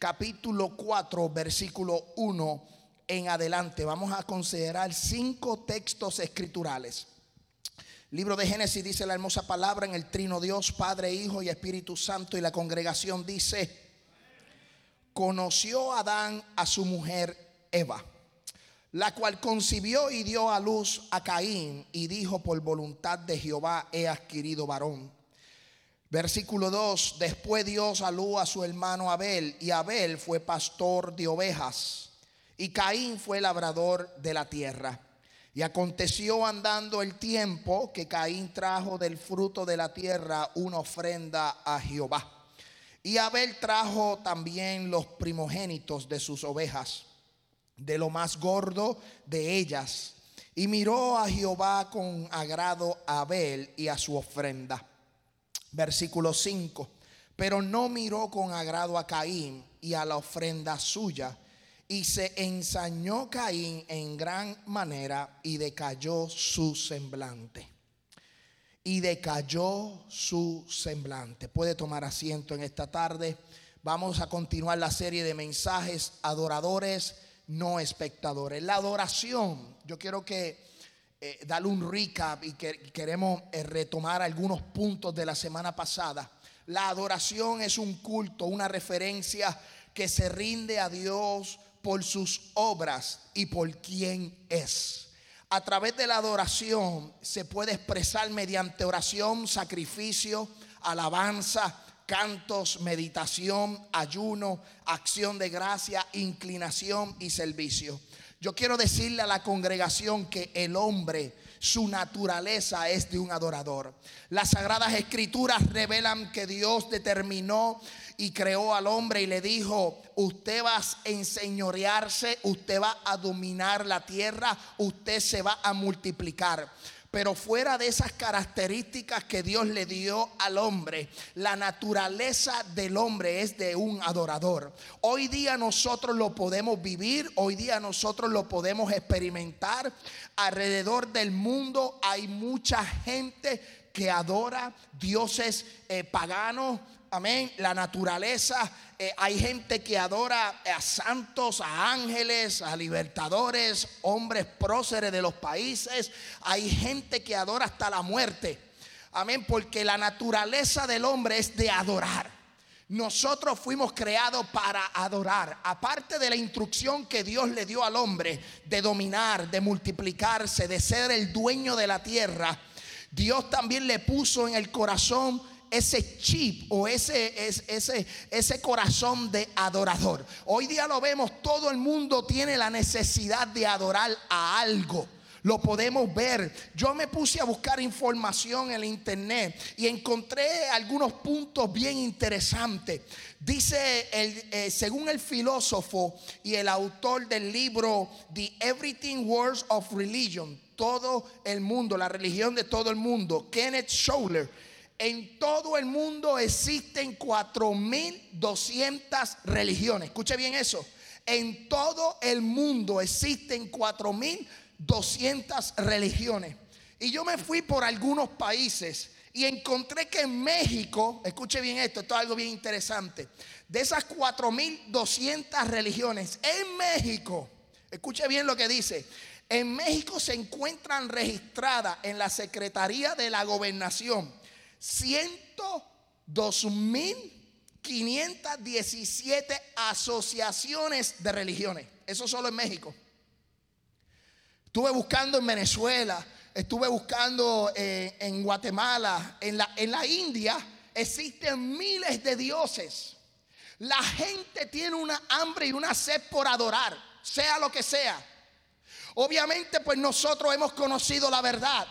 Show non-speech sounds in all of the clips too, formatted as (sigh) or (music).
capítulo 4, versículo 1 en adelante. Vamos a considerar cinco textos escriturales. Libro de Génesis dice la hermosa palabra en el trino Dios, Padre, Hijo y Espíritu Santo. Y la congregación dice, conoció Adán a su mujer Eva, la cual concibió y dio a luz a Caín y dijo, por voluntad de Jehová he adquirido varón. Versículo 2, después Dios salud a su hermano Abel y Abel fue pastor de ovejas y Caín fue labrador de la tierra. Y aconteció andando el tiempo que Caín trajo del fruto de la tierra una ofrenda a Jehová. Y Abel trajo también los primogénitos de sus ovejas, de lo más gordo de ellas. Y miró a Jehová con agrado a Abel y a su ofrenda. Versículo 5. Pero no miró con agrado a Caín y a la ofrenda suya. Y se ensañó Caín en gran manera y decayó su semblante. Y decayó su semblante. Puede tomar asiento en esta tarde. Vamos a continuar la serie de mensajes adoradores, no espectadores. La adoración, yo quiero que eh, darle un recap y que queremos eh, retomar algunos puntos de la semana pasada. La adoración es un culto, una referencia que se rinde a Dios por sus obras y por quien es. A través de la adoración se puede expresar mediante oración, sacrificio, alabanza, cantos, meditación, ayuno, acción de gracia, inclinación y servicio. Yo quiero decirle a la congregación que el hombre, su naturaleza es de un adorador. Las sagradas escrituras revelan que Dios determinó y creó al hombre y le dijo, usted va a enseñorearse, usted va a dominar la tierra, usted se va a multiplicar. Pero fuera de esas características que Dios le dio al hombre, la naturaleza del hombre es de un adorador. Hoy día nosotros lo podemos vivir, hoy día nosotros lo podemos experimentar. Alrededor del mundo hay mucha gente que adora dioses eh, paganos, amén, la naturaleza. Eh, hay gente que adora a santos, a ángeles, a libertadores, hombres próceres de los países. Hay gente que adora hasta la muerte. Amén, porque la naturaleza del hombre es de adorar. Nosotros fuimos creados para adorar. Aparte de la instrucción que Dios le dio al hombre de dominar, de multiplicarse, de ser el dueño de la tierra, Dios también le puso en el corazón ese chip o ese, ese, ese corazón de adorador. Hoy día lo vemos, todo el mundo tiene la necesidad de adorar a algo. Lo podemos ver. Yo me puse a buscar información en internet y encontré algunos puntos bien interesantes. Dice, el, eh, según el filósofo y el autor del libro The Everything Words of Religion, todo el mundo, la religión de todo el mundo, Kenneth Scholler en todo el mundo existen 4.200 religiones. Escuche bien eso. En todo el mundo existen 4.200 religiones. Y yo me fui por algunos países y encontré que en México, escuche bien esto, esto es algo bien interesante. De esas 4.200 religiones, en México, escuche bien lo que dice. En México se encuentran registradas en la Secretaría de la Gobernación 102.517 asociaciones de religiones. Eso solo en México. Estuve buscando en Venezuela, estuve buscando eh, en Guatemala, en la, en la India, existen miles de dioses. La gente tiene una hambre y una sed por adorar, sea lo que sea. Obviamente, pues nosotros hemos conocido la verdad.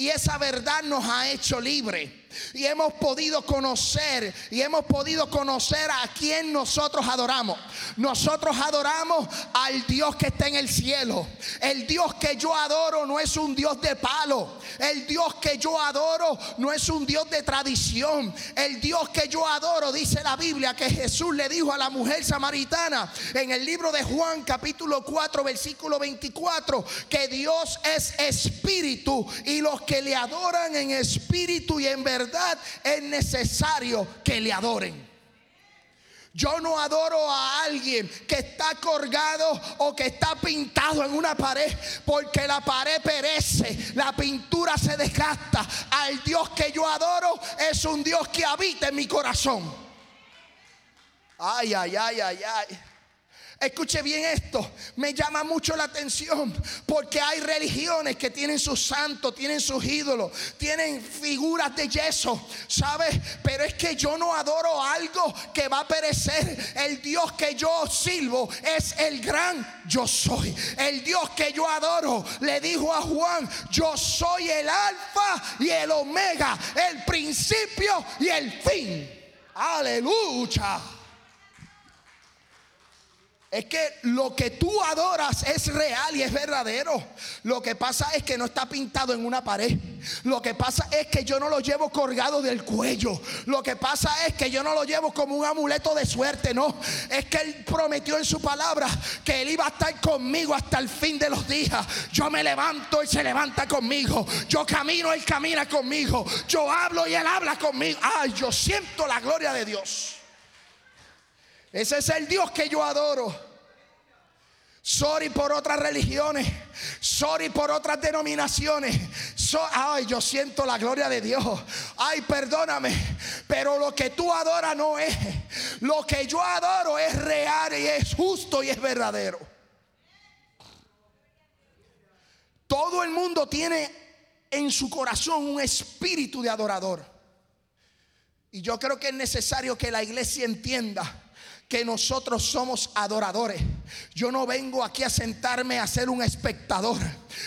Y esa verdad nos ha hecho libre. Y hemos podido conocer y hemos podido conocer a quien nosotros adoramos. Nosotros adoramos al Dios que está en el cielo. El Dios que yo adoro no es un Dios de palo. El Dios que yo adoro no es un Dios de tradición. El Dios que yo adoro, dice la Biblia, que Jesús le dijo a la mujer samaritana en el libro de Juan capítulo 4 versículo 24, que Dios es espíritu y los que le adoran en espíritu y en verdad es necesario que le adoren. Yo no adoro a alguien que está colgado o que está pintado en una pared porque la pared perece, la pintura se desgasta. Al Dios que yo adoro es un Dios que habita en mi corazón. Ay, ay, ay, ay, ay. Escuche bien esto, me llama mucho la atención porque hay religiones que tienen sus santos, tienen sus ídolos, tienen figuras de yeso, ¿sabes? Pero es que yo no adoro algo que va a perecer. El Dios que yo sirvo es el gran yo soy. El Dios que yo adoro le dijo a Juan, yo soy el alfa y el omega, el principio y el fin. Aleluya. Es que lo que tú adoras es real y es verdadero. Lo que pasa es que no está pintado en una pared. Lo que pasa es que yo no lo llevo colgado del cuello. Lo que pasa es que yo no lo llevo como un amuleto de suerte, no. Es que Él prometió en su palabra que Él iba a estar conmigo hasta el fin de los días. Yo me levanto, Él se levanta conmigo. Yo camino, Él camina conmigo. Yo hablo y Él habla conmigo. Ay, yo siento la gloria de Dios. Ese es el Dios que yo adoro. Sorry por otras religiones. Sorry por otras denominaciones. ay, yo siento la gloria de Dios. Ay, perdóname. Pero lo que tú adoras no es. Lo que yo adoro es real y es justo y es verdadero. Todo el mundo tiene en su corazón un espíritu de adorador. Y yo creo que es necesario que la iglesia entienda que nosotros somos adoradores. Yo no vengo aquí a sentarme a ser un espectador.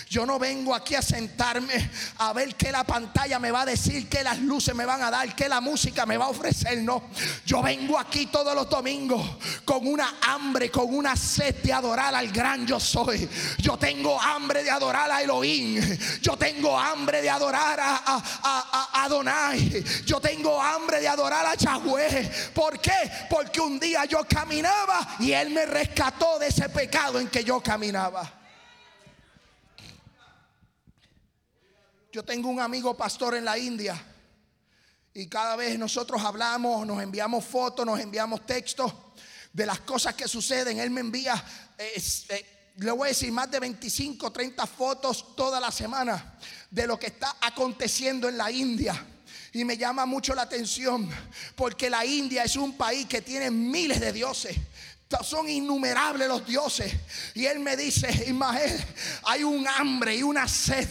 Yo no vengo aquí a sentarme a ver qué la pantalla me va a decir, qué las luces me van a dar, qué la música me va a ofrecer. No, yo vengo aquí todos los domingos con una hambre, con una sed de adorar al gran yo soy. Yo tengo hambre de adorar a Elohim. Yo tengo hambre de adorar a, a, Adonai. Yo tengo hambre de adorar a Yahweh. ¿Por qué? Porque un día yo caminaba y Él me rescató de ese pecado en que yo caminaba. Yo tengo un amigo pastor en la India y cada vez nosotros hablamos, nos enviamos fotos, nos enviamos textos de las cosas que suceden. Él me envía, eh, le voy a decir, más de 25, 30 fotos toda la semana de lo que está aconteciendo en la India. Y me llama mucho la atención porque la India es un país que tiene miles de dioses son innumerables los dioses. Y él me dice, Ismael, hay un hambre y una sed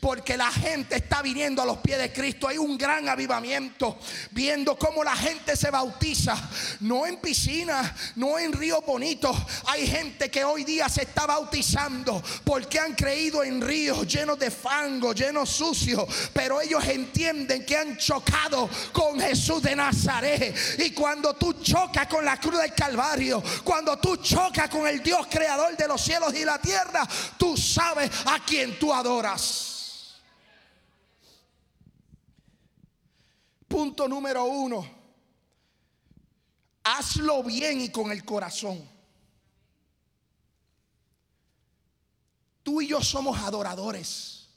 porque la gente está viniendo a los pies de Cristo. Hay un gran avivamiento viendo cómo la gente se bautiza. No en piscina, no en río bonito. Hay gente que hoy día se está bautizando porque han creído en ríos llenos de fango, llenos sucios. Pero ellos entienden que han chocado con Jesús de Nazaret. Y cuando tú chocas con la cruz del Calvario, cuando tú chocas con el Dios creador de los cielos y la tierra, tú sabes a quien tú adoras. Punto número uno. Hazlo bien y con el corazón. Tú y yo somos adoradores.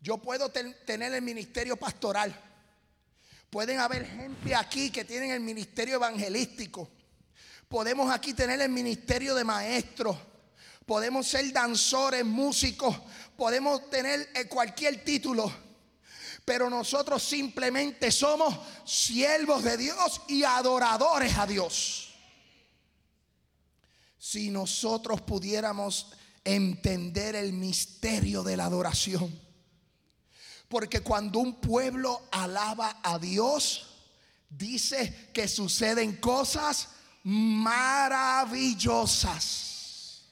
Yo puedo tener el ministerio pastoral. Pueden haber gente aquí que tienen el ministerio evangelístico. Podemos aquí tener el ministerio de maestros. Podemos ser danzores, músicos. Podemos tener eh, cualquier título. Pero nosotros simplemente somos siervos de Dios y adoradores a Dios. Si nosotros pudiéramos entender el misterio de la adoración. Porque cuando un pueblo alaba a Dios, dice que suceden cosas maravillosas.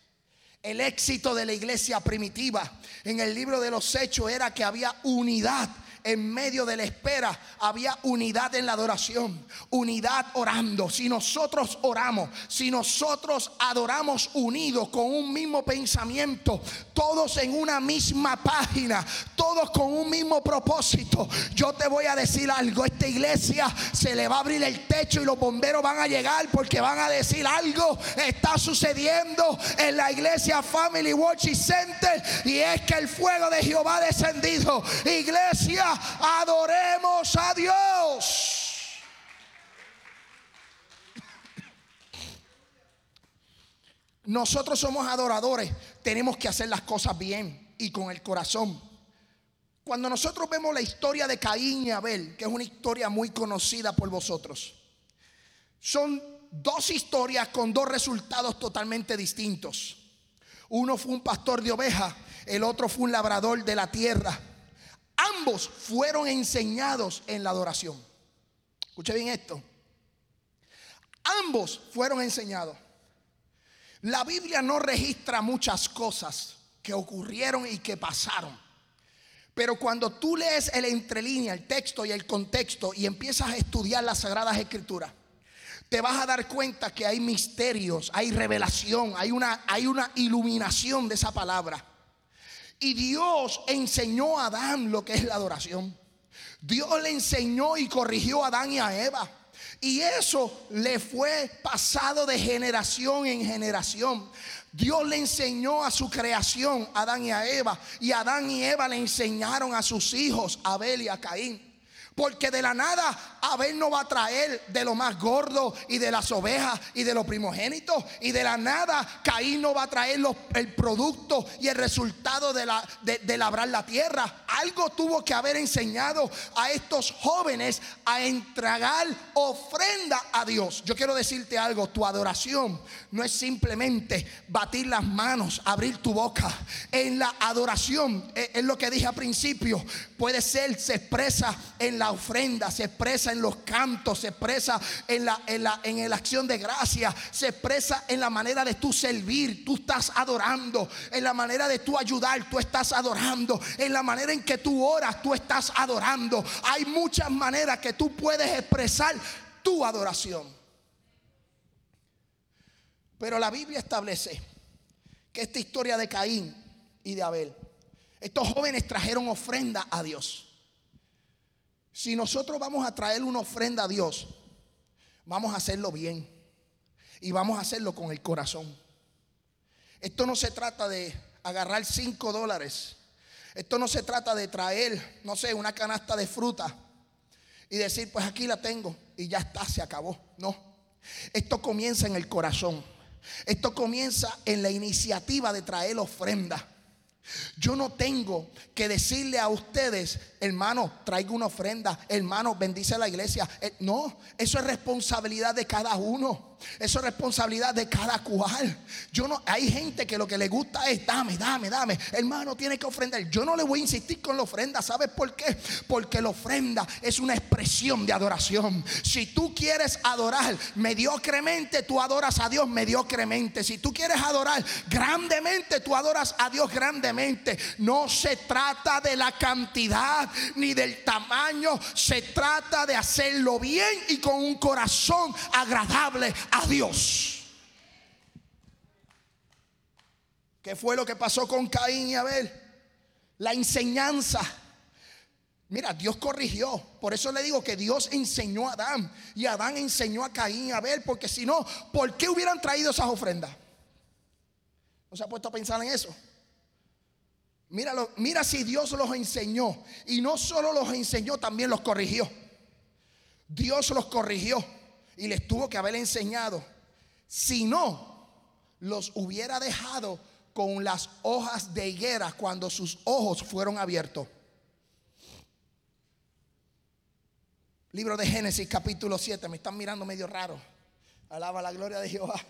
El éxito de la iglesia primitiva en el libro de los hechos era que había unidad en medio de la espera había unidad en la adoración, unidad orando. Si nosotros oramos, si nosotros adoramos unidos con un mismo pensamiento, todos en una misma página, todos con un mismo propósito, yo te voy a decir algo, esta iglesia se le va a abrir el techo y los bomberos van a llegar porque van a decir algo está sucediendo en la iglesia Family Worship Center y es que el fuego de Jehová ha descendido. Iglesia, adoremos a Dios. Nosotros somos adoradores, tenemos que hacer las cosas bien y con el corazón. Cuando nosotros vemos la historia de Caín y Abel, que es una historia muy conocida por vosotros, son dos historias con dos resultados totalmente distintos. Uno fue un pastor de ovejas, el otro fue un labrador de la tierra. Ambos fueron enseñados en la adoración. Escuche bien esto. Ambos fueron enseñados. La Biblia no registra muchas cosas que ocurrieron y que pasaron. Pero cuando tú lees el entrelínea, el texto y el contexto y empiezas a estudiar las sagradas escrituras, te vas a dar cuenta que hay misterios, hay revelación, hay una, hay una iluminación de esa palabra. Y Dios enseñó a Adán lo que es la adoración. Dios le enseñó y corrigió a Adán y a Eva. Y eso le fue pasado de generación en generación. Dios le enseñó a su creación, Adán y a Eva. Y Adán y Eva le enseñaron a sus hijos, Abel y a Caín. Porque de la nada Abel no va a traer de lo más gordo y de las ovejas y de los primogénitos. Y de la nada Caín no va a traer el producto y el resultado de, de, labrar la tierra. Algo tuvo que haber enseñado a estos jóvenes a entregar ofrenda a Dios. Yo quiero decirte algo, tu adoración no es simplemente batir las manos, abrir tu boca. En la adoración, eh, es lo que dije al principio, puede ser, se expresa en la la ofrenda, se expresa en los cantos, se expresa en la, en la, en la acción de gracia, se expresa en la manera de tú servir, tú estás adorando, en la manera de tú ayudar, tú estás adorando, en la manera en que tú oras, tú estás adorando. Hay muchas maneras que tú puedes expresar tu adoración. Pero la Biblia establece que esta historia de Caín y de Abel, estos jóvenes trajeron ofrenda a Dios. Si nosotros vamos a traer una ofrenda a Dios, vamos a hacerlo bien y vamos a hacerlo con el corazón. Esto no se trata de agarrar cinco dólares. Esto no se trata de traer, no sé, una canasta de fruta y decir, pues aquí la tengo y ya está, se acabó. No. Esto comienza en el corazón. Esto comienza en la iniciativa de traer ofrenda. Yo no tengo que decirle a ustedes, hermano, traiga una ofrenda, hermano, bendice a la iglesia. Eh, no, eso es responsabilidad de cada uno. Eso es responsabilidad de cada cual. Yo no, hay gente que lo que le gusta es dame, dame, dame. Hermano, tiene que ofrendar. Yo no le voy a insistir con la ofrenda. ¿Sabes por qué? Porque la ofrenda es una expresión de adoración. Si tú quieres adorar mediocremente, tú adoras a Dios mediocremente. Si tú quieres adorar grandemente, tú adoras a Dios grandemente. No se trata de la cantidad ni del tamaño. Se trata de hacerlo bien y con un corazón agradable Dios. ¿Qué fue lo que pasó con Caín y Abel? La enseñanza. Mira, Dios corrigió. Por eso le digo que Dios enseñó a Adán. Y Adán enseñó a Caín y Abel. Porque si no, ¿por qué hubieran traído esas ofrendas? ¿No se ha puesto a pensar en eso? Míralo, mira si Dios los enseñó. Y no solo los enseñó, también los corrigió. Dios los corrigió y les tuvo que haber enseñado. Si no, los hubiera dejado con las hojas de higuera cuando sus ojos fueron abiertos. Libro de Génesis capítulo 7, me están mirando medio raro. Alaba la gloria de Jehová.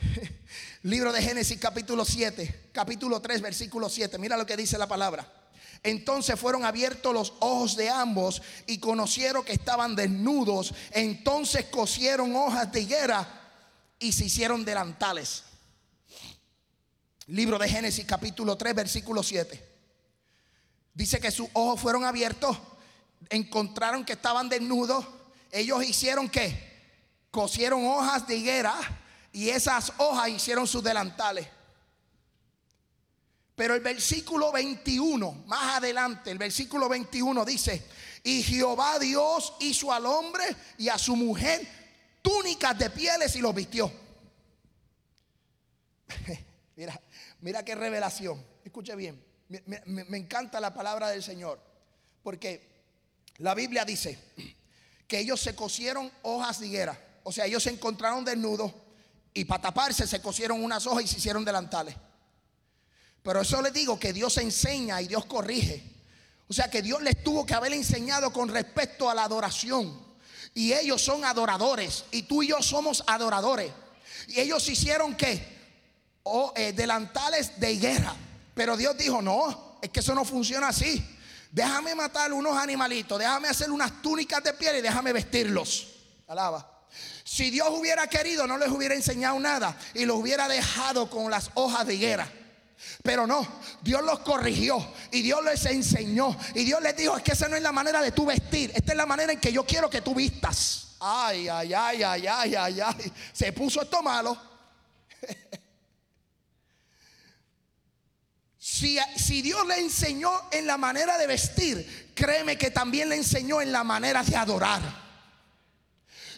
(laughs) Libro de Génesis capítulo 7, capítulo 3, versículo 7. Mira lo que dice la palabra. Entonces fueron abiertos los ojos de ambos y conocieron que estaban desnudos. Entonces cosieron hojas de higuera y se hicieron delantales. Libro de Génesis capítulo 3 versículo 7. Dice que sus ojos fueron abiertos, encontraron que estaban desnudos. Ellos hicieron que cosieron hojas de higuera y esas hojas hicieron sus delantales. Pero el versículo 21, más adelante, el versículo 21 dice, y Jehová Dios hizo al hombre y a su mujer túnicas de pieles y los vistió. (laughs) mira, mira qué revelación. Escuche bien, me, me encanta la palabra del Señor, porque la Biblia dice que ellos se cosieron hojas de higuera, o sea, ellos se encontraron desnudos y para taparse se cosieron unas hojas y se hicieron delantales. Pero eso les digo que Dios enseña y Dios corrige. O sea que Dios les tuvo que haber enseñado con respecto a la adoración. Y ellos son adoradores. Y tú y yo somos adoradores. Y ellos hicieron que o eh, delantales de higuera. Pero Dios dijo, no, es que eso no funciona así. Déjame matar unos animalitos, déjame hacer unas túnicas de piel y déjame vestirlos. Alaba. Si Dios hubiera querido, no les hubiera enseñado nada y los hubiera dejado con las hojas de higuera. Pero no, Dios los corrigió y Dios les enseñó. Y Dios les dijo, es que esa no es la manera de tu vestir, esta es la manera en que yo quiero que tú vistas. Ay, ay, ay, ay, ay, ay, ay. Se puso esto malo. (laughs) si, si Dios le enseñó en la manera de vestir, créeme que también le enseñó en la manera de adorar.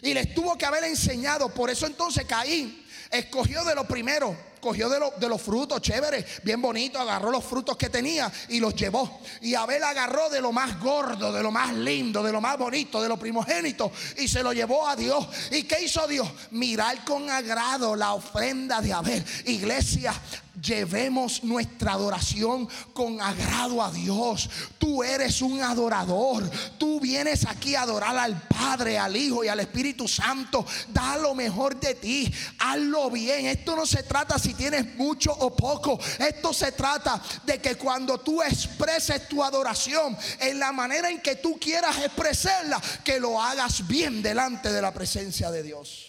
Y les tuvo que haber enseñado. Por eso entonces Caín escogió de lo primero cogió de, de, los frutos, chévere, bien bonito, agarró los frutos que tenía y los llevó. Y Abel agarró de lo más gordo, de lo más lindo, de lo más bonito, de lo primogénito y se lo llevó a Dios. ¿Y qué hizo Dios? Mirar con agrado la ofrenda de Abel. Iglesia, llevemos nuestra adoración con agrado a Dios. Tú eres un adorador. Tú vienes aquí a adorar al Padre, al Hijo y al Espíritu Santo. Da lo mejor de ti. Hazlo bien. Esto no se trata si tienes mucho o poco. Esto se trata de que cuando tú expreses tu adoración en la manera en que tú quieras expresarla, que lo hagas bien delante de la presencia de Dios.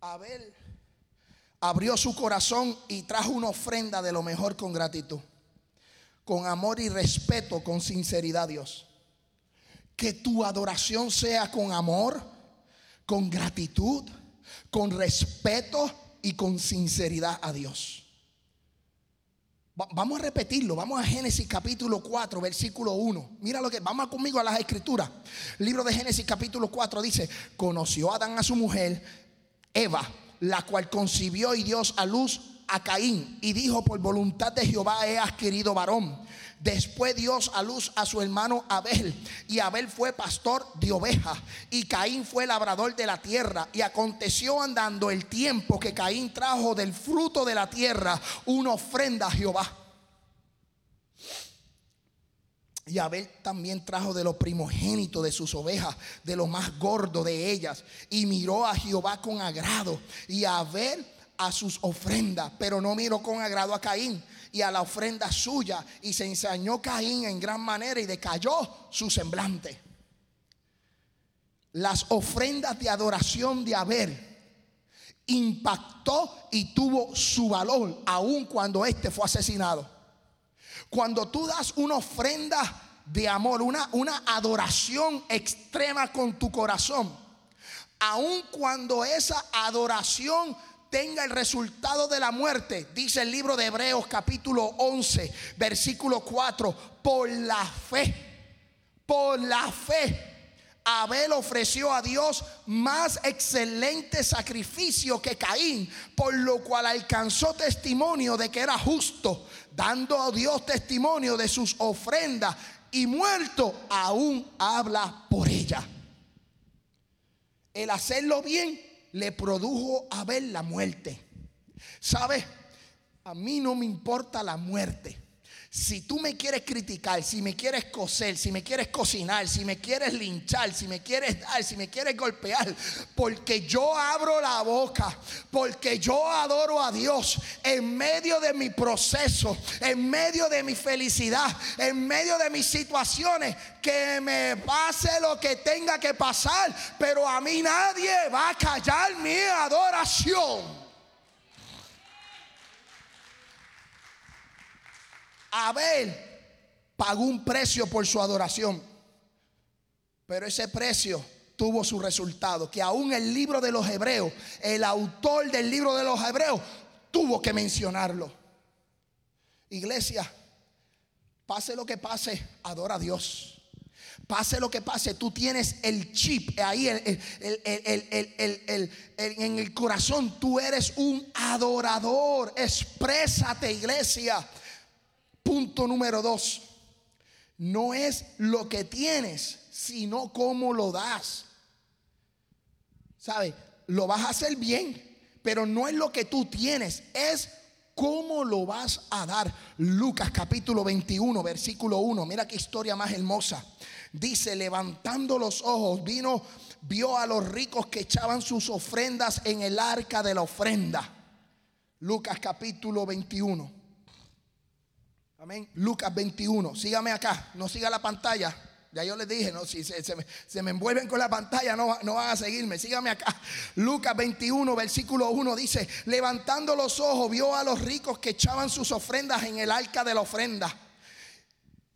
Abel abrió su corazón y trajo una ofrenda de lo mejor con gratitud, con amor y respeto, con sinceridad, Dios. Que tu adoración sea con amor, con gratitud, con respeto y con sinceridad a Dios. Vamos a repetirlo, vamos a Génesis capítulo 4, versículo 1. Mira lo que, vamos conmigo a las escrituras. libro de Génesis capítulo 4 dice, conoció Adán a su mujer, Eva, la cual concibió y dio a luz a Caín y dijo, por voluntad de Jehová he adquirido varón. Después Dios a luz a su hermano Abel. Y Abel fue pastor de ovejas. Y Caín fue labrador de la tierra. Y aconteció andando el tiempo que Caín trajo del fruto de la tierra una ofrenda a Jehová. Y Abel también trajo de lo primogénito de sus ovejas, de lo más gordo de ellas. Y miró a Jehová con agrado. Y Abel a sus ofrendas, pero no miró con agrado a Caín y a la ofrenda suya. Y se ensañó Caín en gran manera y decayó su semblante. Las ofrendas de adoración de Abel impactó y tuvo su valor, aun cuando éste fue asesinado. Cuando tú das una ofrenda de amor, una, una adoración extrema con tu corazón, aun cuando esa adoración tenga el resultado de la muerte, dice el libro de Hebreos capítulo 11, versículo 4, por la fe, por la fe. Abel ofreció a Dios más excelente sacrificio que Caín, por lo cual alcanzó testimonio de que era justo, dando a Dios testimonio de sus ofrendas y muerto aún habla por ella. El hacerlo bien le produjo a ver la muerte. ¿Sabe? A mí no me importa la muerte. Si tú me quieres criticar, si me quieres coser, si me quieres cocinar, si me quieres linchar, si me quieres dar, si me quieres golpear, porque yo abro la boca, porque yo adoro a Dios en medio de mi proceso, en medio de mi felicidad, en medio de mis situaciones, que me pase lo que tenga que pasar, pero a mí nadie va a callar mi adoración. Abel pagó un precio por su adoración, pero ese precio tuvo su resultado, que aún el libro de los hebreos, el autor del libro de los hebreos, tuvo que mencionarlo. Iglesia, pase lo que pase, adora a Dios. Pase lo que pase, tú tienes el chip ahí en el corazón. Tú eres un adorador. Exprésate, iglesia. Punto número dos. No es lo que tienes, sino cómo lo das. ¿Sabe? Lo vas a hacer bien, pero no es lo que tú tienes, es cómo lo vas a dar. Lucas capítulo 21, versículo 1. Mira qué historia más hermosa. Dice, levantando los ojos, vino, vio a los ricos que echaban sus ofrendas en el arca de la ofrenda. Lucas capítulo 21. Lucas 21. Sígame acá. No siga la pantalla. Ya yo les dije, no, si se, me, envuelven con la pantalla, no, no van a seguirme. Sígame acá. Lucas 21, versículo 1 dice: Levantando los ojos, vio a los ricos que echaban sus ofrendas en el arca de la ofrenda.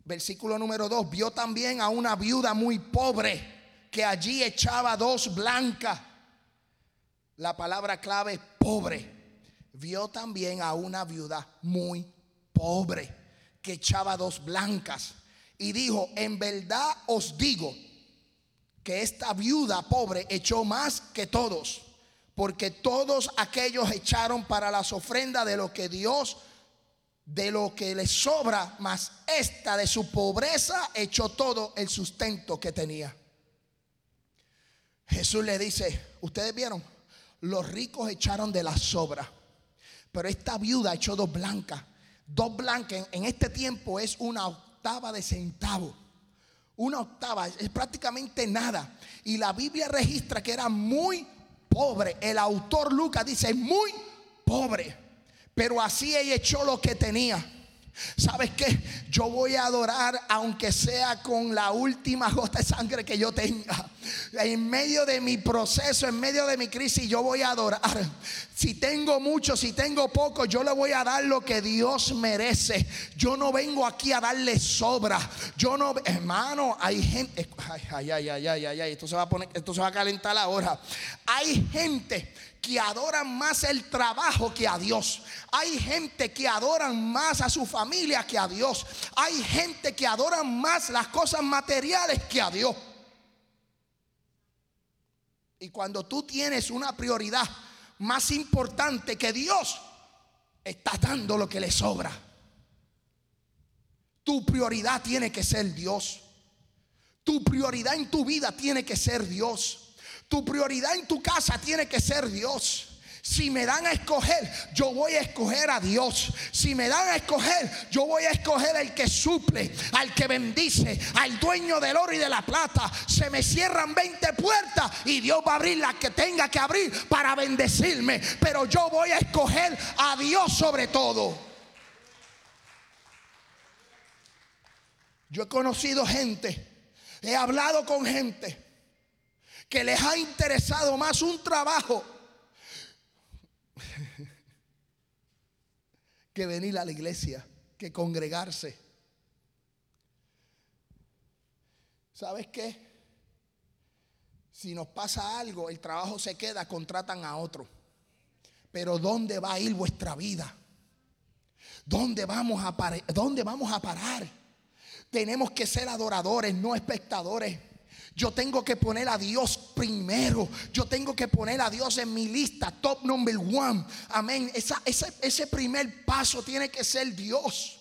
Versículo número 2: Vio también a una viuda muy pobre que allí echaba dos blancas. La palabra clave pobre. Vio también a una viuda muy pobre que echaba dos blancas. Y dijo, en verdad os digo que esta viuda pobre echó más que todos, porque todos aquellos echaron para las ofrendas de lo que Dios, de lo que les sobra, más esta de su pobreza echó todo el sustento que tenía. Jesús le dice, ustedes vieron, los ricos echaron de la sobra, pero esta viuda echó dos blancas Dos blancas en este tiempo es una octava de centavo. Una octava es prácticamente nada. Y la Biblia registra que era muy pobre. El autor Lucas dice muy pobre. Pero así ella echó lo que tenía. ¿Sabes qué? Yo voy a adorar aunque sea con la última gota de sangre que yo tenga. En medio de mi proceso, en medio de mi crisis, yo voy a adorar. Si tengo mucho, si tengo poco, yo le voy a dar lo que Dios merece. Yo no vengo aquí a darle sobra. Yo no, hermano, hay gente, ay, ay, ay, ay, ay, ay, esto esto se va a calentar ahora. Hay gente que adoran más el trabajo que a Dios. Hay gente que adoran más a su familia que a Dios. Hay gente que adoran más las cosas materiales que a Dios. Y cuando tú tienes una prioridad más importante que Dios, estás dando lo que le sobra. Tu prioridad tiene que ser Dios. Tu prioridad en tu vida tiene que ser Dios. Tu prioridad en tu casa tiene que ser Dios. Si me dan a escoger, yo voy a escoger a Dios. Si me dan a escoger, yo voy a escoger al que suple, al que bendice, al dueño del oro y de la plata. Se me cierran 20 puertas y Dios va a abrir las que tenga que abrir para bendecirme. Pero yo voy a escoger a Dios sobre todo. Yo he conocido gente, he hablado con gente que les ha interesado más un trabajo (laughs) que venir a la iglesia, que congregarse. ¿Sabes qué? Si nos pasa algo, el trabajo se queda, contratan a otro. Pero ¿dónde va a ir vuestra vida? ¿Dónde vamos a, ¿Dónde vamos a parar? Tenemos que ser adoradores, no espectadores. Yo tengo que poner a Dios primero. Yo tengo que poner a Dios en mi lista, top number one. Amén. ese, ese primer paso tiene que ser Dios.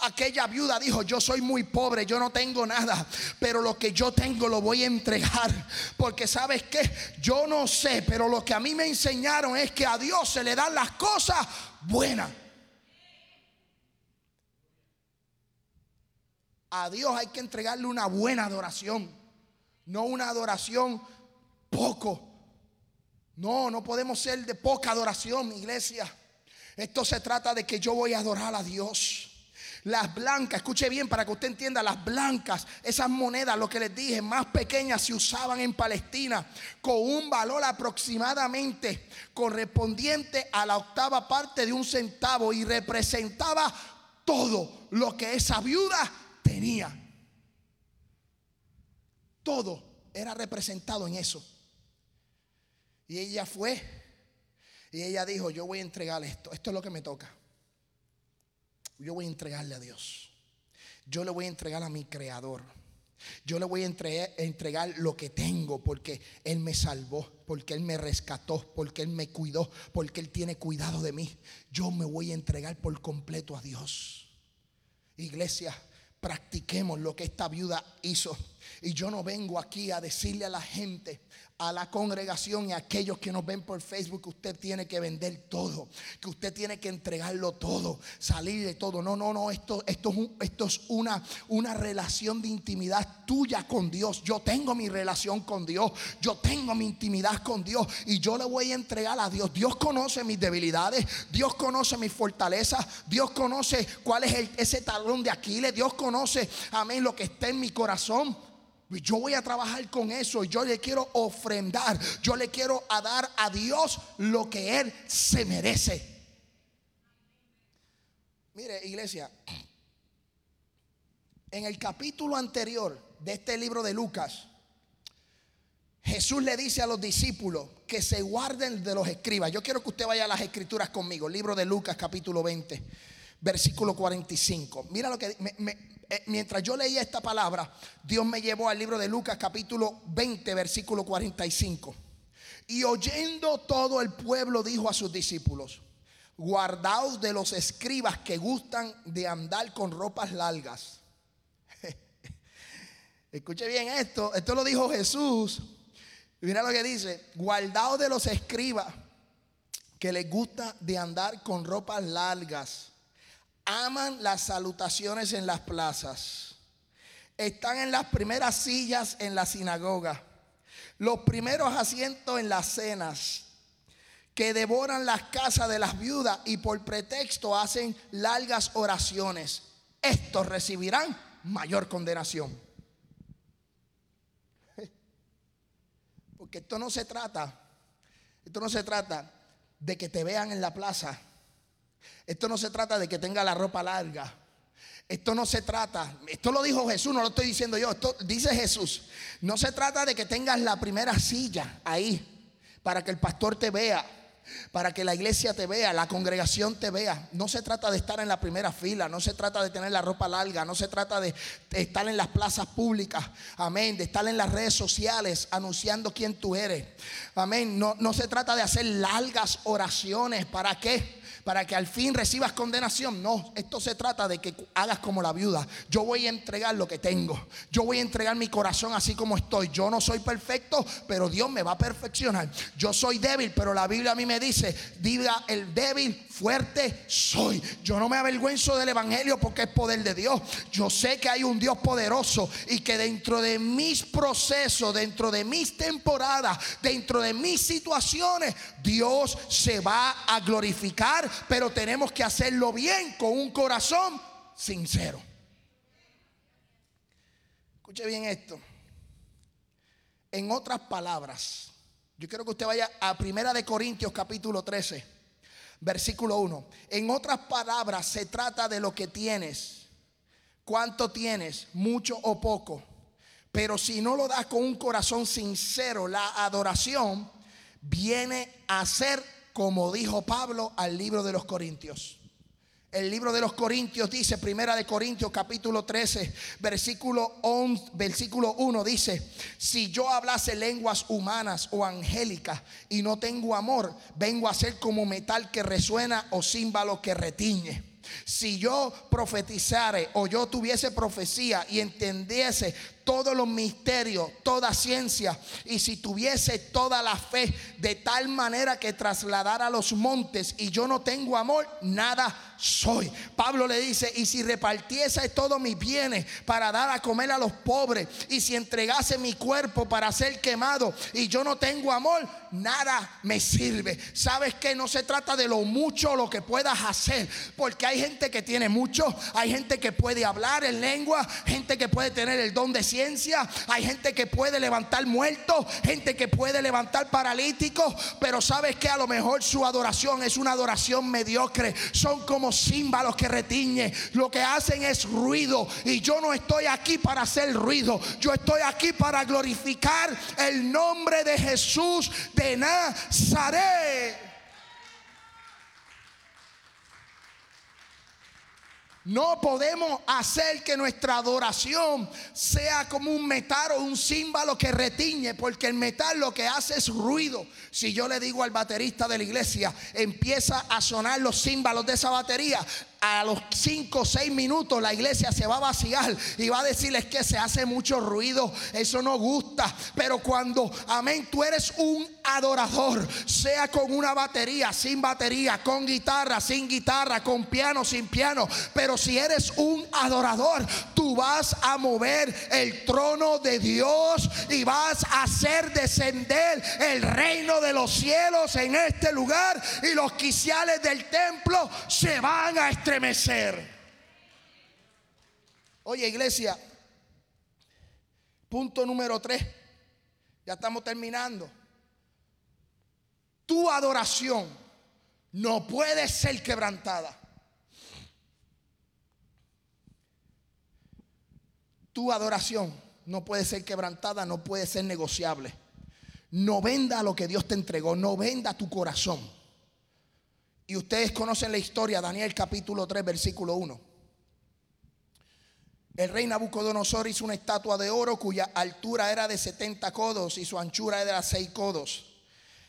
Aquella viuda dijo, yo soy muy pobre, yo no tengo nada, pero lo que yo tengo lo voy a entregar. Porque sabes que yo no sé, pero lo que a mí me enseñaron es que a Dios se le dan las cosas buenas. A Dios hay que entregarle una buena adoración, no una adoración poco. No, no podemos ser de poca adoración, mi iglesia. Esto se trata de que yo voy a adorar a Dios. Las blancas, escuche bien para que usted entienda, las blancas, esas monedas, lo que les dije, más pequeñas se usaban en Palestina con un valor aproximadamente correspondiente a la octava parte de un centavo y representaba todo lo que esa viuda tenía. Todo era representado en eso. Y ella fue y ella dijo, yo voy a entregar esto, esto es lo que me toca. Yo voy a entregarle a Dios. Yo le voy a entregar a mi creador. Yo le voy a entregar, entregar, lo que tengo porque Él me salvó, porque Él me rescató, porque Él me cuidó, porque Él tiene cuidado de mí. Yo me voy a entregar por completo a Dios. Iglesia, practiquemos lo que esta viuda hizo. Y yo no vengo aquí a decirle a la gente, a la congregación y a aquellos que nos ven por Facebook que usted tiene que vender todo, que usted tiene que entregarlo todo, salir de todo. No, no, no, esto, esto, es, esto es una, una relación de intimidad tuya con Dios. Yo tengo mi relación con Dios, yo tengo mi intimidad con Dios y yo le voy a entregar a Dios. Dios conoce mis debilidades, Dios conoce mis fortalezas, Dios conoce cuál es ese talón de Aquiles, Dios conoce, amén, lo que está en mi corazón. Yo voy a trabajar con eso. Yo le quiero ofrendar. Yo le quiero dar a Dios lo que Él se merece. Mire, iglesia, en el capítulo anterior de este libro de Lucas, Jesús le dice a los discípulos que se guarden de los escribas. Yo quiero que usted vaya a las escrituras conmigo. Libro de Lucas, capítulo 20, versículo 45. Mira lo que eh, mientras yo leía esta palabra, Dios me llevó al libro de Lucas capítulo 20, versículo 45. Y oyendo todo el pueblo dijo a sus discípulos, guardaos de los escribas que gustan de andar con ropas largas. (laughs) Escuche bien esto, esto lo dijo Jesús. Mira lo que dice, guardaos de los escribas que les gusta de andar con ropas largas aman las salutaciones en las plazas. Están en las primeras sillas en la sinagoga, los primeros asientos en las cenas, que devoran las casas de las viudas y por pretexto hacen largas oraciones. Estos recibirán mayor condenación. (laughs) Porque esto no se trata, esto no se trata de que te vean en la plaza esto no se trata de que tenga la ropa larga. Esto no se trata, esto lo dijo Jesús, no lo estoy diciendo yo, esto dice Jesús. No se trata de que tengas la primera silla ahí para que el pastor te vea, para que la iglesia te vea, la congregación te vea. No se trata de estar en la primera fila, no se trata de tener la ropa larga, no se trata de estar en las plazas públicas, amén, de estar en las redes sociales anunciando quién tú eres. Amén, no, no se trata de hacer largas oraciones, ¿para qué? Para que al fin recibas condenación. No, esto se trata de que hagas como la viuda. Yo voy a entregar lo que tengo. Yo voy a entregar mi corazón así como estoy. Yo no soy perfecto, pero Dios me va a perfeccionar. Yo soy débil, pero la Biblia a mí me dice, diga el débil, fuerte soy. Yo no me avergüenzo del Evangelio porque es poder de Dios. Yo sé que hay un Dios poderoso y que dentro de mis procesos, dentro de mis temporadas, dentro de mis situaciones, Dios se va a glorificar pero tenemos que hacerlo bien con un corazón sincero. Escuche bien esto. En otras palabras, yo quiero que usted vaya a Primera de Corintios capítulo 13, versículo 1. En otras palabras, se trata de lo que tienes. ¿Cuánto tienes? Mucho o poco. Pero si no lo das con un corazón sincero, la adoración viene a ser como dijo Pablo al libro de los Corintios. El libro de los Corintios dice, Primera de Corintios capítulo 13, versículo, 11, versículo 1 dice, si yo hablase lenguas humanas o angélicas y no tengo amor, vengo a ser como metal que resuena o címbalo que retiñe. Si yo profetizare o yo tuviese profecía y entendiese todos los misterios, toda ciencia, y si tuviese toda la fe de tal manera que trasladara los montes y yo no tengo amor, nada soy. Pablo le dice, y si repartiese todos mis bienes para dar a comer a los pobres, y si entregase mi cuerpo para ser quemado, y yo no tengo amor, nada me sirve. ¿Sabes que No se trata de lo mucho lo que puedas hacer, porque hay gente que tiene mucho, hay gente que puede hablar en lengua, gente que puede tener el don de ciencia, hay gente que puede levantar muertos, gente que puede levantar paralíticos, pero sabes que a lo mejor su adoración es una adoración mediocre, son como címbalos que retiñen. Lo que hacen es ruido. Y yo no estoy aquí para hacer ruido. Yo estoy aquí para glorificar el nombre de Jesús de Nazaret. No podemos hacer que nuestra adoración sea como un metal o un címbalo que retiñe, porque el metal lo que hace es ruido. Si yo le digo al baterista de la iglesia, empieza a sonar los címbalos de esa batería, a los 5 o 6 minutos la iglesia se va a vaciar y va a decirles que se hace mucho ruido, eso no gusta. Pero cuando, amén, tú eres un adorador, sea con una batería, sin batería, con guitarra, sin guitarra, con piano, sin piano. Pero si eres un adorador, tú vas a mover el trono de Dios y vas a hacer descender el reino de los cielos en este lugar y los quiciales del templo se van a estremecer. Oye, iglesia, punto número tres. Ya estamos terminando. Tu adoración no puede ser quebrantada. Tu adoración no puede ser quebrantada, no puede ser negociable. No venda lo que Dios te entregó, no venda tu corazón. Y ustedes conocen la historia, Daniel capítulo 3, versículo 1. El rey Nabucodonosor hizo una estatua de oro cuya altura era de 70 codos y su anchura era de 6 codos.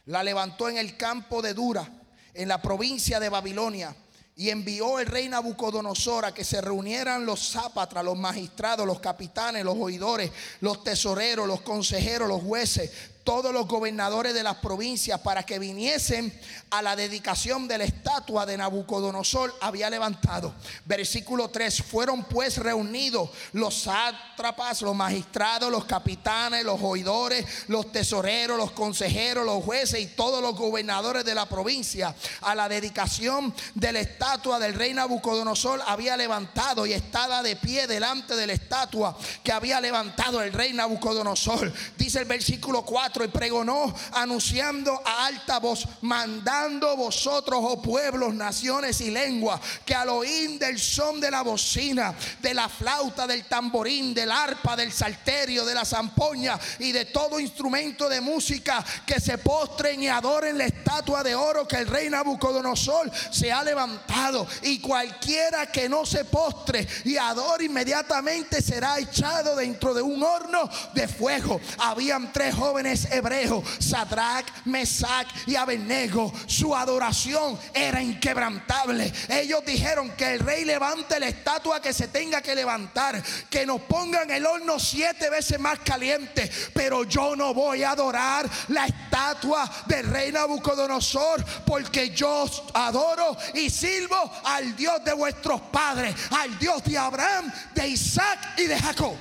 La levantó en el campo de Dura, en la provincia de Babilonia, y envió el rey Nabucodonosor a que se reunieran los zápatras, los magistrados, los capitanes, los oidores, los tesoreros, los consejeros, los jueces, todos los gobernadores de las provincias para que viniesen a la dedicación de la estatua de Nabucodonosor había levantado. Versículo 3, fueron pues reunidos los sátrapas, los magistrados, los capitanes, los oidores, los tesoreros, los consejeros, los jueces y todos los gobernadores de la provincia a la dedicación de la estatua del rey Nabucodonosor había levantado y estaba de pie delante de la estatua que había levantado el rey Nabucodonosor. Dice el versículo 4 y pregonó anunciando a alta voz, mandando vosotros, oh pueblos, naciones y lenguas, que al oír del son de la bocina, de la flauta, del tamborín, del arpa, del salterio, de la zampoña y de todo instrumento de música, que se postren y adoren la estatua de oro que el rey Nabucodonosor se ha levantado. Y cualquiera que no se postre y adore inmediatamente será echado dentro de un horno de fuego. Habían tres jóvenes Hebreo Sadrach, Mesach y Abednego, su adoración era inquebrantable. Ellos dijeron que el rey levante la estatua que se tenga que levantar, que nos pongan el horno siete veces más caliente, pero yo no voy a adorar la estatua del rey Nabucodonosor, porque yo adoro y sirvo al Dios de vuestros padres, al Dios de Abraham, de Isaac y de Jacob.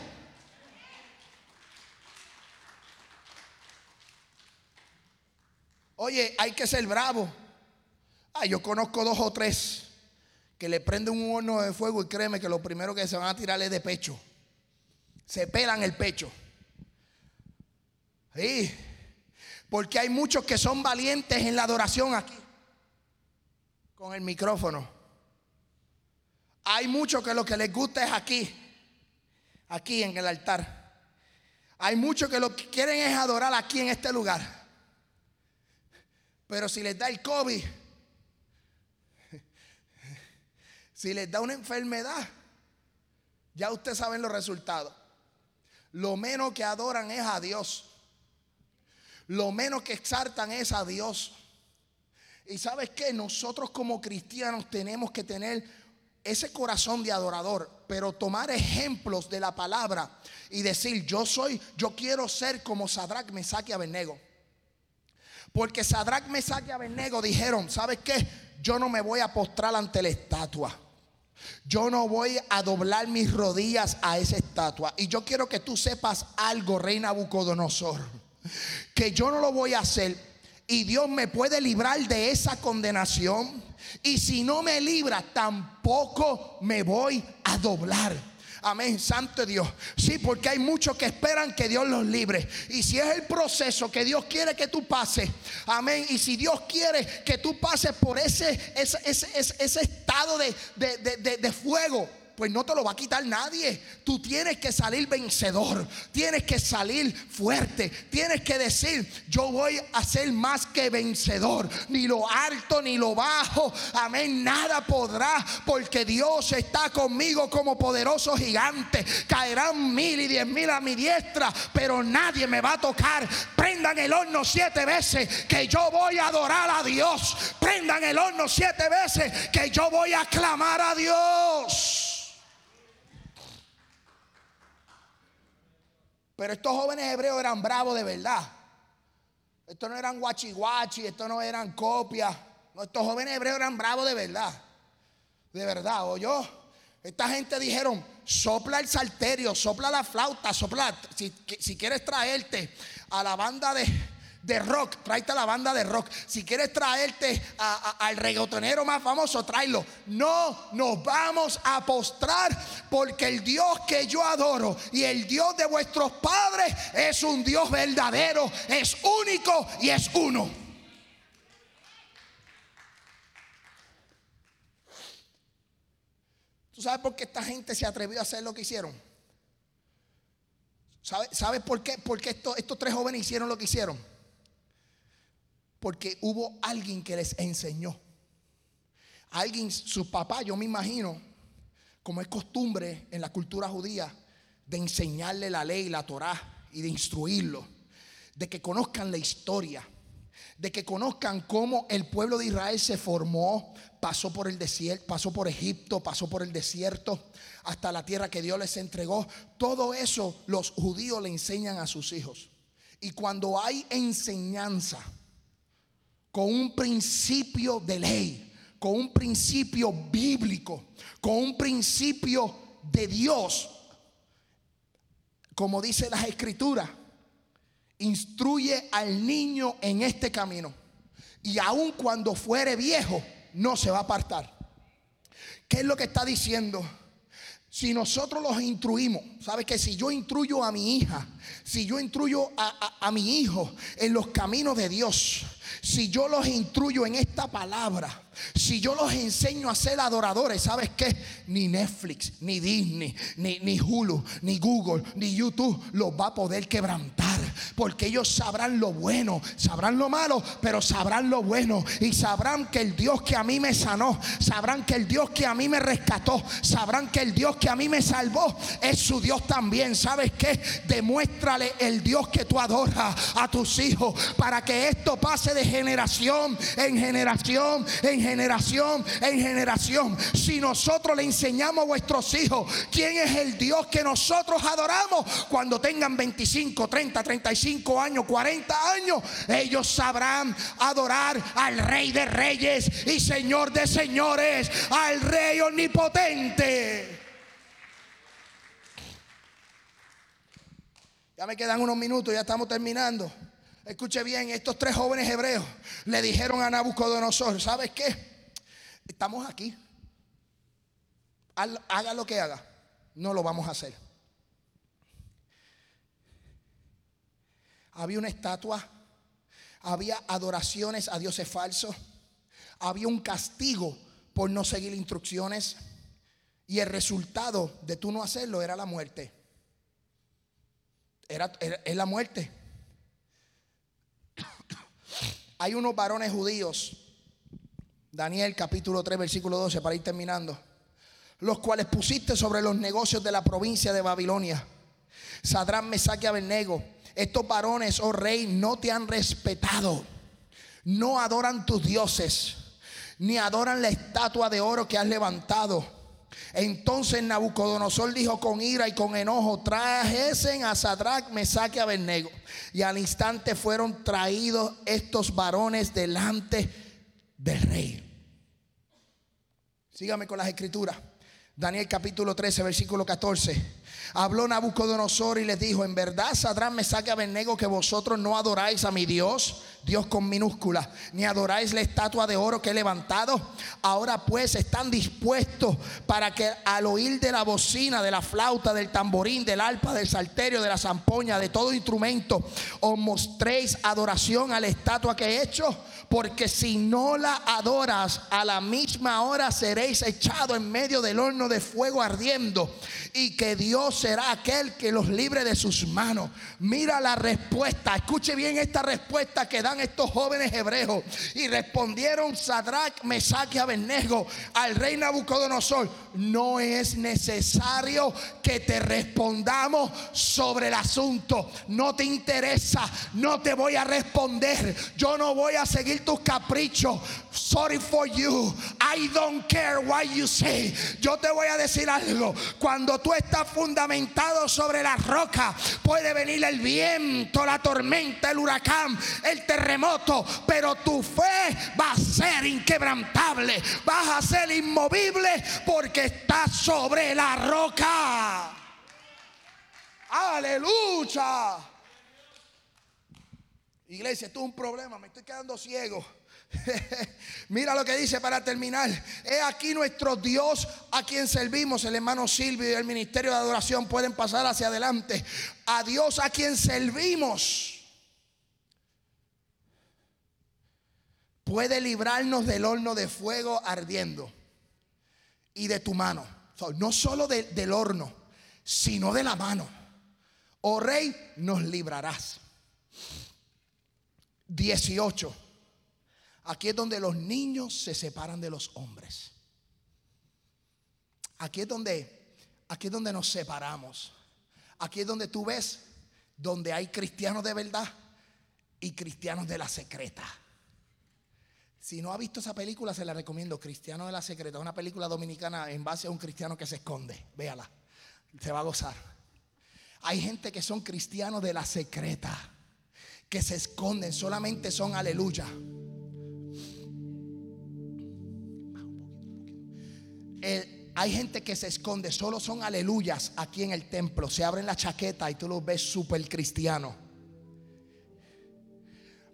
Oye, hay que ser bravo. Ah, yo conozco dos o tres que le prenden un horno de fuego y créeme que lo primero que se van a tirar es de pecho. Se pelan el pecho. Sí, porque hay muchos que son valientes en la adoración aquí, con el micrófono. Hay muchos que lo que les gusta es aquí, aquí en el altar. Hay muchos que lo que quieren es adorar aquí en este lugar. Pero si les da el COVID, si les da una enfermedad, ya ustedes saben los resultados. Lo menos que adoran es a Dios. Lo menos que exaltan es a Dios. Y sabes que nosotros como cristianos tenemos que tener ese corazón de adorador, pero tomar ejemplos de la palabra y decir, yo soy, yo quiero ser como Sadrach, Mesach y Abednego. Porque Sadrach, Mesach y Abednego dijeron, ¿sabes qué? Yo no me voy a postrar ante la estatua. Yo no voy a doblar mis rodillas a esa estatua. Y yo quiero que tú sepas algo, reina Bucodonosor. Que yo no lo voy a hacer. Y Dios me puede librar de esa condenación. Y si no me libra, tampoco me voy a doblar. Amén, santo Dios. Sí, porque hay muchos que esperan que Dios los libre. Y si es el proceso que Dios quiere que tú pases, amén. Y si Dios quiere que tú pases por ese, ese, ese, estado de, de fuego pues no te lo va a quitar nadie. Tú tienes que salir vencedor, tienes que salir fuerte, tienes que decir, yo voy a ser más que vencedor. Ni lo alto ni lo bajo, amén, nada podrá, porque Dios está conmigo como poderoso gigante. Caerán mil y diez mil a mi diestra, pero nadie me va a tocar. Prendan el horno siete veces, que yo voy a adorar a Dios. Prendan el horno siete veces, que yo voy a clamar a Dios. Pero estos jóvenes hebreos eran bravos de verdad. Estos no eran guachi estos no eran copias. estos jóvenes hebreos eran bravos de verdad. De verdad, o yo. Esta gente dijeron, sopla el salterio, sopla la flauta, sopla. Si, si quieres traerte a la banda de, de rock, tráete a la banda de rock. Si quieres traerte al reggaetonero más famoso, tráelo. No nos vamos a postrar porque el Dios que yo adoro y el Dios de vuestros padres es un Dios verdadero, es único y es uno. ¿Tú sabes por qué esta gente se atrevió a hacer lo que hicieron? ¿Sabes por qué? Porque estos, estos tres jóvenes hicieron lo que hicieron porque hubo alguien que les enseñó. Alguien, su papá, yo me imagino, como es costumbre en la cultura judía, de enseñarle la ley, la Torah y de instruirlo, de que conozcan la historia, de que conozcan cómo el pueblo de Israel se formó, pasó por el desierto, pasó por Egipto, pasó por el desierto, hasta la tierra que Dios les entregó. Todo eso los judíos le enseñan a sus hijos. Y cuando hay enseñanza, con un principio de ley, con un principio bíblico, con un principio de Dios. Como dice las escrituras, instruye al niño en este camino. Y aun cuando fuere viejo, no se va a apartar. ¿Qué es lo que está diciendo? Si nosotros los instruimos, ¿sabes que si yo instruyo a mi hija, si yo instruyo a, a mi hijo en los caminos de Dios, si yo los instruyo en esta palabra, si yo los enseño a ser adoradores, ¿sabes qué? Ni Netflix, ni Disney, ni, ni Hulu, ni Google, ni YouTube los va a poder quebrantar. Porque ellos sabrán lo bueno, sabrán lo malo, pero sabrán lo bueno. Y sabrán que el Dios que a mí me sanó, sabrán que el Dios que a mí me rescató, sabrán que el Dios que a mí me salvó es su Dios también. ¿Sabes qué? Demuéstrale el Dios que tú adoras a tus hijos para que esto pase de generación en generación en generación en generación. Si nosotros le enseñamos a vuestros hijos quién es el Dios que nosotros adoramos, cuando tengan 25, 30, 35 años, 40 años, ellos sabrán adorar al Rey de Reyes y Señor de Señores, al Rey Omnipotente. Ya me quedan unos minutos, ya estamos terminando. Escuche bien, estos tres jóvenes hebreos le dijeron a Nabucodonosor, ¿sabes qué? Estamos aquí. Haga lo que haga, no lo vamos a hacer. Había una estatua, había adoraciones a dioses falsos, había un castigo por no seguir instrucciones y el resultado de tú no hacerlo era la muerte. Era, es la muerte. Hay unos varones judíos, Daniel capítulo 3, versículo 12, para ir terminando, los cuales pusiste sobre los negocios de la provincia de Babilonia. Sadrán, Mesaque y Abednego. Estos varones, oh rey, no te han respetado. No adoran tus dioses, ni adoran la estatua de oro que has levantado. Entonces Nabucodonosor dijo con ira y con enojo, trajesen a Sadrach, Mesaque y Abednego. Y al instante fueron traídos estos varones delante del rey. Sígame con las escrituras. Daniel capítulo 13, versículo 14. Habló Nabucodonosor y les dijo, en verdad Sadrán me saque a Abednego que vosotros no adoráis a mi Dios, Dios con minúscula, ni adoráis la estatua de oro que he levantado. Ahora pues están dispuestos para que al oír de la bocina, de la flauta, del tamborín, del arpa, del salterio, de la zampoña, de todo instrumento, os mostréis adoración a la estatua que he hecho porque si no la adoras, a la misma hora seréis echados en medio del horno de fuego ardiendo, y que Dios será aquel que los libre de sus manos. Mira la respuesta, escuche bien esta respuesta que dan estos jóvenes hebreos. Y respondieron Sadrach, Mesach y Abednego al rey Nabucodonosor: No es necesario que te respondamos sobre el asunto. No te interesa, no te voy a responder. Yo no voy a seguir tus caprichos. Sorry for you. I don't care what you say. Yo te voy a decir algo. Cuando tú estás fundamentado sobre la roca, puede venir el viento, la tormenta, el huracán, el terremoto, pero tu fe va a ser inquebrantable. Vas a ser inmovible porque estás sobre la roca. Aleluya. Iglesia, esto es un problema, me estoy quedando ciego. (laughs) Mira lo que dice para terminar. He aquí nuestro Dios a quien servimos. El hermano Silvio y el ministerio de adoración pueden pasar hacia adelante. A Dios a quien servimos. Puede librarnos del horno de fuego ardiendo y de tu mano. no solo del horno, sino de la mano. Oh rey, nos librarás. 18. Aquí es donde los niños se separan de los hombres. Aquí es donde, aquí es donde nos separamos. Aquí es donde tú ves donde hay cristianos de verdad y cristianos de la secreta. Si no ha visto esa película, se la recomiendo. Cristiano de la Secreta. Una película dominicana en base a un cristiano que se esconde. Véala. Se va a gozar. Hay gente que son cristianos de la secreta que se esconden, solamente son aleluya. hay gente que se esconde, solo son aleluyas aquí en el templo. Se abren la chaqueta y tú los ves súper cristiano.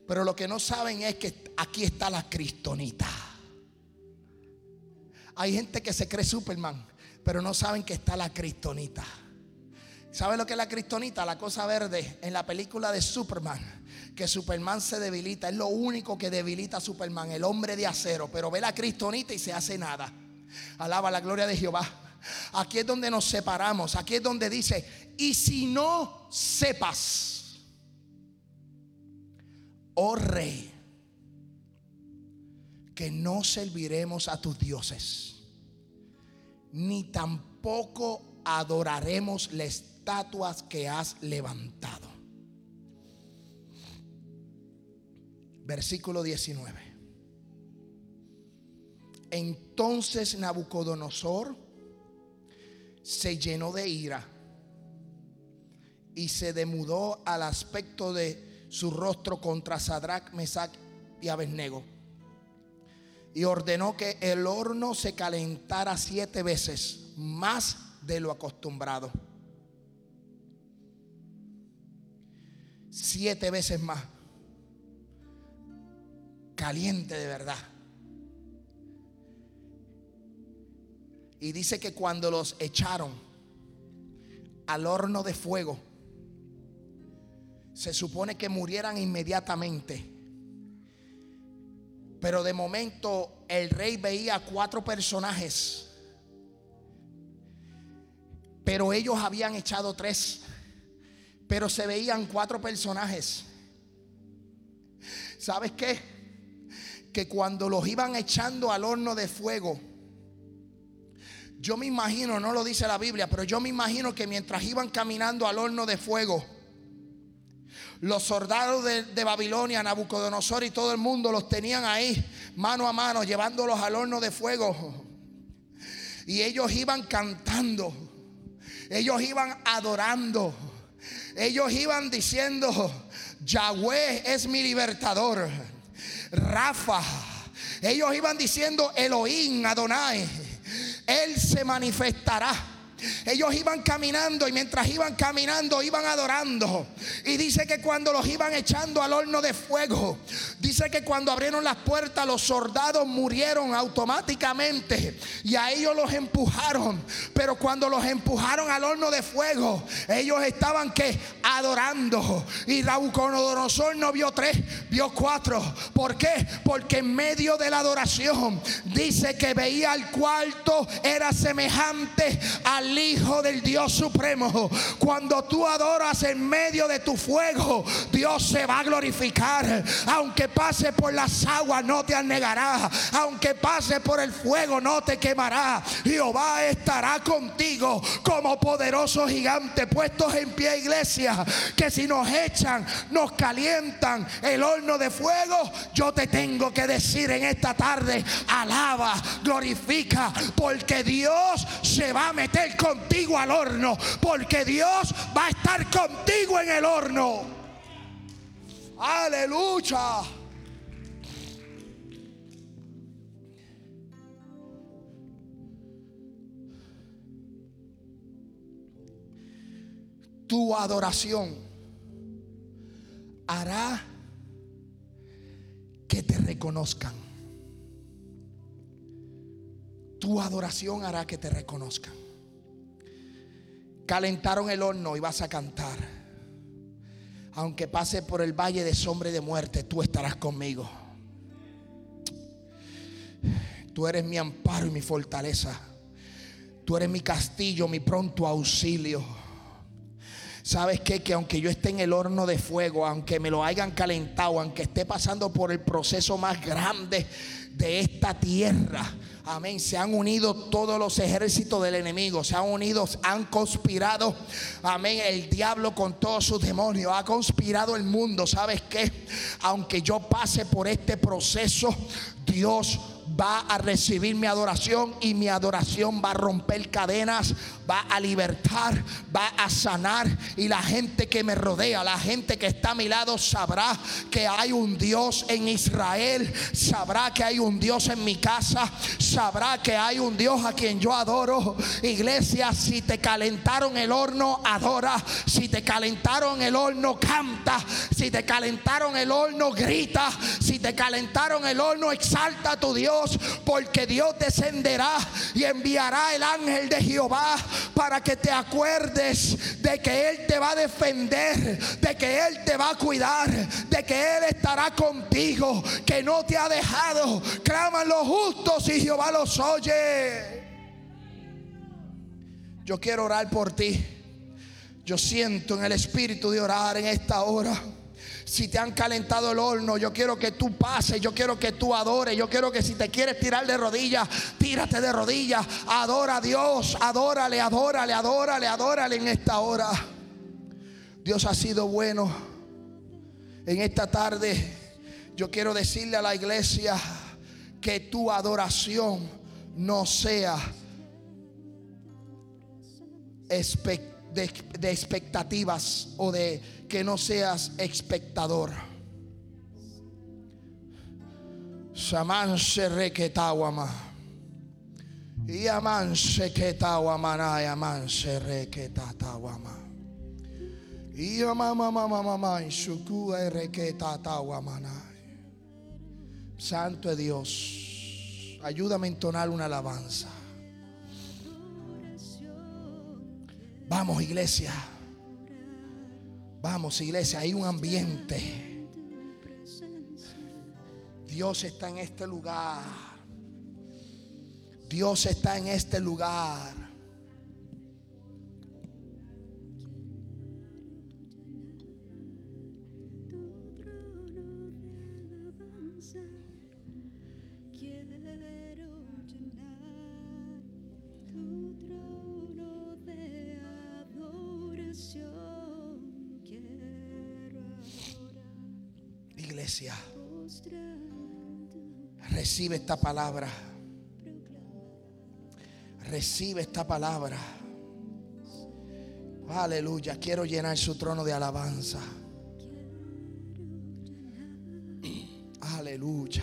Pero lo que no saben es que aquí está la cristonita. Hay gente que se cree Superman, pero no saben que está la cristonita. ¿Sabe lo que es la cristonita? La cosa verde en la película de Superman. Que Superman se debilita. Es lo único que debilita a Superman, el hombre de acero. Pero ve la cristonita y se hace nada. Alaba la gloria de Jehová. Aquí es donde nos separamos. Aquí es donde dice, y si no sepas, oh rey, que no serviremos a tus dioses, ni tampoco adoraremos la estatuas que has levantado. Versículo 19. Entonces Nabucodonosor se llenó de ira y se demudó al aspecto de su rostro contra Sadrach, Mesach y Abednego. Y ordenó que el horno se calentara siete veces más de lo acostumbrado. Siete veces más. Caliente de verdad. Y dice que cuando los echaron al horno de fuego, se supone que murieran inmediatamente. Pero de momento el rey veía cuatro personajes. Pero ellos habían echado tres pero se veían cuatro personajes. ¿Sabes qué? Que cuando los iban echando al horno de fuego, yo me imagino, no lo dice la Biblia, pero yo me imagino que mientras iban caminando al horno de fuego, los soldados de, de, Babilonia, Nabucodonosor y todo el mundo los tenían ahí, mano a mano, llevándolos al horno de fuego. Y ellos iban cantando. Ellos iban adorando. Ellos iban diciendo, Yahweh es mi libertador. Rafa. Ellos iban diciendo, Elohim, Adonai. Él se manifestará. Ellos iban caminando y mientras iban caminando iban adorando. Y dice que cuando los iban echando al horno de fuego, dice que cuando abrieron las puertas los soldados murieron automáticamente y a ellos los empujaron. Pero cuando los empujaron al horno de fuego, ellos estaban que adorando. Y Nabucodonosor no vio tres, vio cuatro. ¿Por qué? Porque en medio de la adoración dice que veía el cuarto era semejante al Hijo del Dios Supremo. Cuando tú adoras en medio de tu fuego, Dios se va a glorificar. Aunque pase por las aguas, no te anegará. Aunque pase por el fuego, no te quemará. Jehová estará contigo como poderoso gigante. Puestos en pie, iglesia, que si nos echan, nos calientan el horno de fuego, yo te tengo que decir en esta tarde, alaba, glorifica, porque Dios se va a meter contigo al horno, porque Dios va a estar contigo en el horno. Aleluya. Tu adoración hará que te reconozcan. Tu adoración hará que te reconozcan. Calentaron el horno y vas a cantar. Aunque pase por el valle de sombra y de muerte, tú estarás conmigo. Tú eres mi amparo y mi fortaleza. Tú eres mi castillo, mi pronto auxilio. ¿Sabes? Que aunque yo esté en el horno de fuego, aunque me lo hayan calentado, aunque esté pasando por el proceso más grande de esta tierra, Amén. Se han unido todos los ejércitos del enemigo. Se han unido, han conspirado. Amén. El diablo con todos sus demonios. Ha conspirado el mundo. ¿Sabes qué? Aunque yo pase por este proceso, Dios va a recibir mi adoración y mi adoración va a romper cadenas, va a libertar, va a sanar y la gente que me rodea, la gente que está a mi lado sabrá que hay un Dios en Israel, sabrá que hay un Dios en mi casa, sabrá que hay un Dios a quien yo adoro. Iglesia, si te calentaron el horno, adora. Si te calentaron el horno, canta. Si te calentaron el horno, grita. Si te calentaron el horno, exalta a tu Dios, porque Dios descenderá y enviará el ángel de Jehová para que te acuerdes de que Él te va a defender, de que Él te va a cuidar, de que Él estará contigo, que no te ha dejado. Claman los justos y Jehová los oye. Yo quiero orar por ti. Yo siento en el espíritu de orar en esta hora. Si te han calentado el horno, yo quiero que tú pases, yo quiero que tú adores, yo quiero que si te quieres tirar de rodillas, tírate de rodillas, adora a Dios, adórale, adórale, adórale, adórale en esta hora. Dios ha sido bueno. En esta tarde yo quiero decirle a la iglesia que tu adoración no sea de, expectativas o de que no seas espectador. Shaman se requetawama. Y aman se quetawamana y aman se requetatawama. Y amama mama mama shuku requetatawamana. Santo es Dios. Ayúdame a entonar una alabanza. Vamos, iglesia. Vamos, iglesia, hay un ambiente. Dios está en este lugar. Dios está en este lugar. Esta palabra. Recibe esta palabra. Aleluya. Quiero llenar su trono de alabanza. Aleluya.